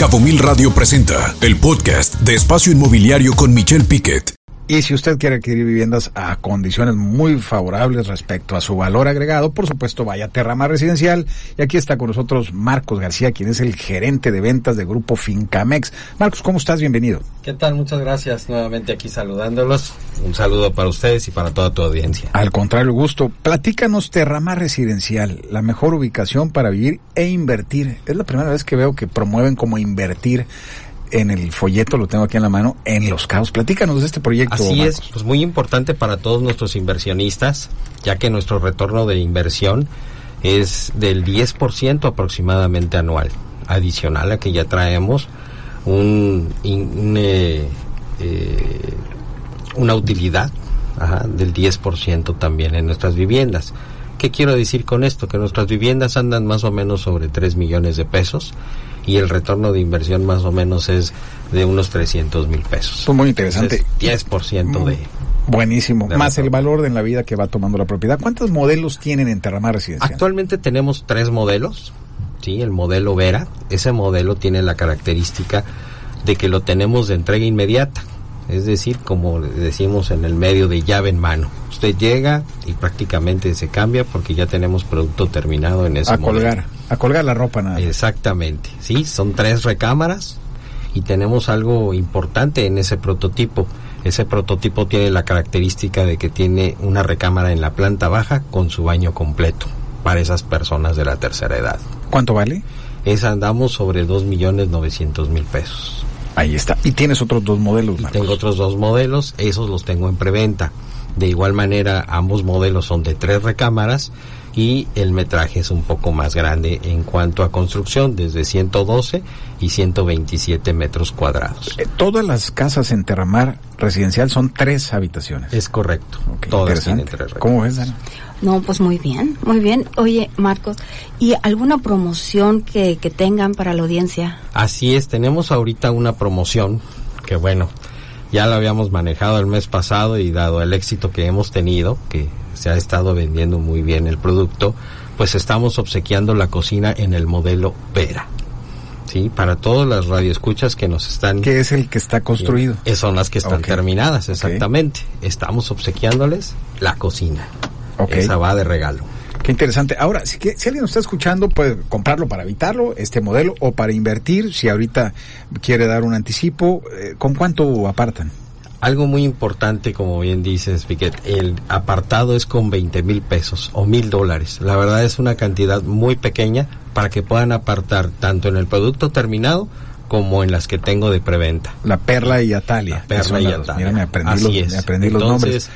Cabo Mil Radio presenta el podcast de Espacio Inmobiliario con Michelle Piquet. Y si usted quiere adquirir viviendas a condiciones muy favorables respecto a su valor agregado, por supuesto vaya a Terramar Residencial. Y aquí está con nosotros Marcos García, quien es el gerente de ventas de Grupo Fincamex. Marcos, ¿cómo estás? Bienvenido. ¿Qué tal? Muchas gracias nuevamente aquí saludándolos. Un saludo para ustedes y para toda tu audiencia. Al contrario, gusto. Platícanos Terramar Residencial, la mejor ubicación para vivir e invertir. Es la primera vez que veo que promueven como invertir en el folleto, lo tengo aquí en la mano, en Los Cabos. Platícanos de este proyecto. Así es, pues muy importante para todos nuestros inversionistas, ya que nuestro retorno de inversión es del 10% aproximadamente anual, adicional a que ya traemos un, eh, eh, una utilidad del 10% también en nuestras viviendas. ¿Qué quiero decir con esto? Que nuestras viviendas andan más o menos sobre 3 millones de pesos y el retorno de inversión más o menos es de unos 300 mil pesos. Es muy interesante. 10% de... Buenísimo. Más el valor de la vida que va tomando la propiedad. ¿Cuántos modelos tienen en Terramar Residencial? Actualmente tenemos tres modelos. Sí, el modelo Vera. Ese modelo tiene la característica de que lo tenemos de entrega inmediata. Es decir, como decimos en el medio de llave en mano. Usted llega y prácticamente se cambia porque ya tenemos producto terminado en ese a colgar, a colgar la ropa nada. Exactamente. Sí, son tres recámaras y tenemos algo importante en ese prototipo. Ese prototipo tiene la característica de que tiene una recámara en la planta baja con su baño completo para esas personas de la tercera edad. ¿Cuánto vale? Esa andamos sobre dos millones novecientos mil pesos. Ahí está. ¿Y tienes otros dos modelos? tengo otros dos modelos, esos los tengo en preventa. De igual manera, ambos modelos son de tres recámaras y el metraje es un poco más grande en cuanto a construcción, desde 112 y 127 metros cuadrados. Eh, todas las casas en Terramar residencial son tres habitaciones. Es correcto. todas tienen tres ¿Cómo es, No, pues muy bien, muy bien. Oye, Marcos, ¿y alguna promoción que, que tengan para la audiencia? Así es, tenemos ahorita una promoción que bueno, ya lo habíamos manejado el mes pasado y dado el éxito que hemos tenido, que se ha estado vendiendo muy bien el producto, pues estamos obsequiando la cocina en el modelo Vera. Sí, para todas las radioescuchas que nos están... ¿Qué es el que está construido? Eh, son las que están terminadas, exactamente. Estamos obsequiándoles la cocina. Esa va de regalo. Qué interesante. Ahora, si, si alguien nos está escuchando, puede comprarlo para evitarlo, este modelo, o para invertir, si ahorita quiere dar un anticipo, eh, ¿con cuánto apartan? Algo muy importante, como bien dices, Piquet, el apartado es con 20 mil pesos o mil dólares. La verdad es una cantidad muy pequeña para que puedan apartar tanto en el producto terminado como en las que tengo de preventa. La Perla y Atalia. Perla y Atalia. Mira, me aprendí, los, Me aprendí los nombres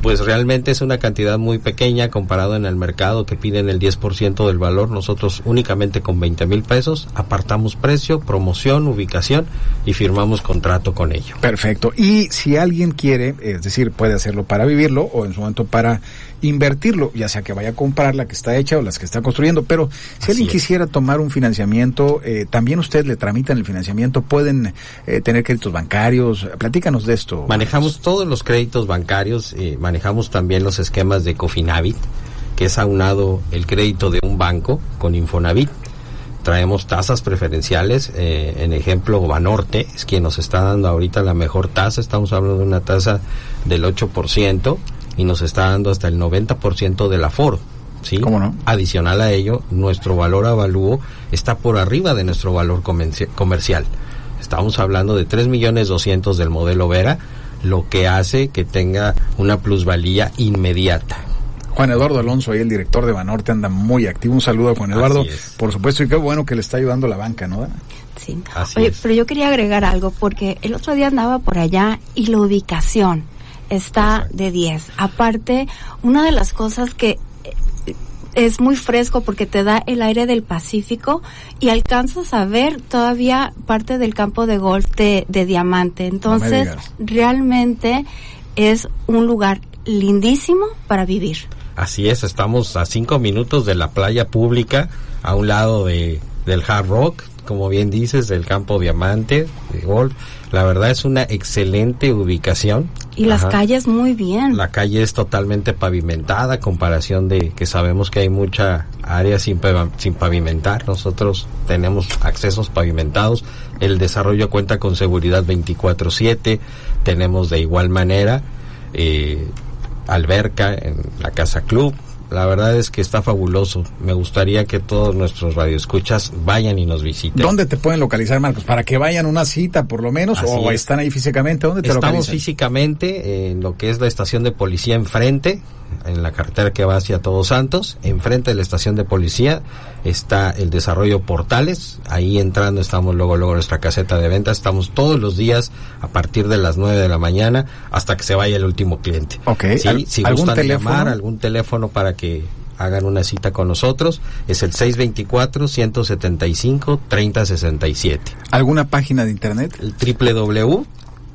pues realmente es una cantidad muy pequeña comparado en el mercado que piden el 10% del valor. Nosotros únicamente con 20 mil pesos apartamos precio, promoción, ubicación y firmamos contrato con ello. Perfecto. Y si alguien quiere, es decir, puede hacerlo para vivirlo o en su momento para invertirlo, ya sea que vaya a comprar la que está hecha o las que está construyendo, pero si alguien quisiera tomar un financiamiento, eh, también ustedes le tramitan el financiamiento, pueden eh, tener créditos bancarios, platícanos de esto. Manejamos todos los créditos bancarios, eh, manejamos también los esquemas de Cofinavit, que es aunado el crédito de un banco con Infonavit. Traemos tasas preferenciales, en ejemplo Banorte es quien nos está dando ahorita la mejor tasa, estamos hablando de una tasa del 8%, y nos está dando hasta el 90% del aforo. ¿sí? ¿Cómo no? Adicional a ello, nuestro valor avalúo está por arriba de nuestro valor comercial. Estamos hablando de 3 millones 200 del modelo Vera, lo que hace que tenga una plusvalía inmediata. Juan Eduardo Alonso, ahí el director de Banorte, anda muy activo. Un saludo a Juan Eduardo, por supuesto, y qué bueno que le está ayudando la banca, ¿no? Sí. Oye, pero yo quería agregar algo, porque el otro día andaba por allá y la ubicación está de 10. Aparte, una de las cosas que eh, es muy fresco porque te da el aire del Pacífico y alcanzas a ver todavía parte del campo de golf de, Diamante. Entonces, realmente es un lugar lindísimo para vivir. Así es, estamos a cinco minutos de la playa pública, a un lado de del hard rock, como bien dices, del campo diamante, de golf. La verdad es una excelente ubicación. Y las calles muy bien. La calle es totalmente pavimentada, comparación de que sabemos que hay mucha área sin, sin pavimentar. Nosotros tenemos accesos pavimentados. El desarrollo cuenta con seguridad 24/7. Tenemos de igual manera eh, alberca en la casa club, la verdad es que está fabuloso. Me gustaría que todos nuestros radioescuchas vayan y nos visiten. ¿Dónde te pueden localizar, Marcos? Para que vayan una cita, por lo menos, o están ahí físicamente. ¿Dónde te Estamos físicamente en lo que es la estación de policía enfrente, en la carretera que va hacia Todos Santos. Enfrente de la estación de policía está el desarrollo Portales. Ahí entrando estamos luego, luego nuestra caseta de ventas. Estamos todos los días a partir de las 9 de la mañana hasta que se vaya el último cliente. Ok. si ¿Algún gustan teléfono? llamar, algún teléfono para que hagan una cita con nosotros. Es el 624-175-3067. ¿Alguna página de internet? El www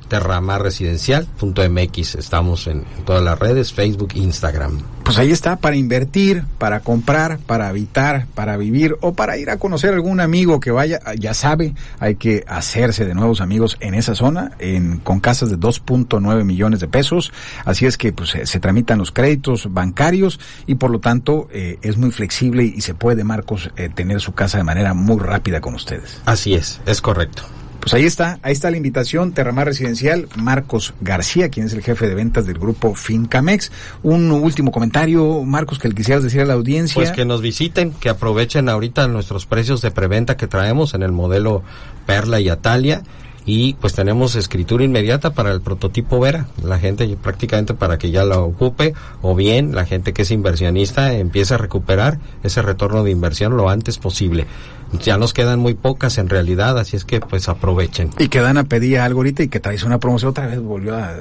terramarresidencial.mx. Estamos en, todas las redes, Facebook, Instagram. Pues ahí está, para invertir, para comprar, para habitar, para vivir o para ir a conocer algún amigo que vaya, ya sabe, hay que hacerse de nuevos amigos en esa zona, en, con casas de 2.9 millones de pesos. Así es que pues se, tramitan los créditos bancarios y por lo tanto eh, es muy flexible y se puede, Marcos, eh, tener su casa de manera muy rápida con ustedes. Así es, es correcto. Pues ahí está, ahí está la invitación, Terramar Residencial, Marcos García, quien es el jefe de ventas del grupo Fincamex. Un último comentario, Marcos, que le quisieras decir a la audiencia. Pues que nos visiten, que aprovechen ahorita nuestros precios de preventa que traemos en el modelo Perla y Atalia y pues tenemos escritura inmediata para el prototipo Vera, la gente prácticamente para que ya la ocupe o bien la gente que es inversionista empiece a recuperar ese retorno de inversión lo antes posible. Ya nos quedan muy pocas en realidad, así es que pues aprovechen. Y que a pedir algo ahorita y que traes una promoción, otra vez volvió a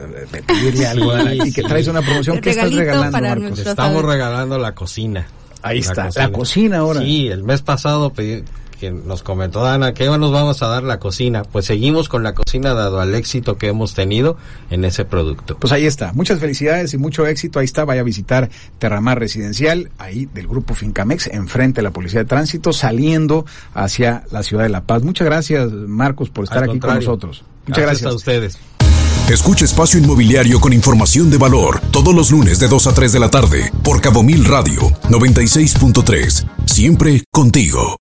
pedirle algo y que traes una promoción que estás regalando, Marcos? Estamos regalando la cocina. Ahí está, la cocina ahora. Sí, el mes pasado pedí, que nos comentó Ana, ¿qué nos vamos a dar la cocina? Pues seguimos con la cocina dado al éxito que hemos tenido en ese producto. Pues ahí está, muchas felicidades y mucho éxito, ahí está, vaya a visitar Terramar Residencial, ahí del grupo Fincamex, enfrente de la Policía de Tránsito, saliendo hacia la ciudad de La Paz. Muchas gracias Marcos por estar aquí con nosotros. Muchas gracias. gracias a ustedes. Escucha Espacio Inmobiliario con información de valor todos los lunes de 2 a 3 de la tarde por Cabo Mil Radio 96.3. Siempre contigo.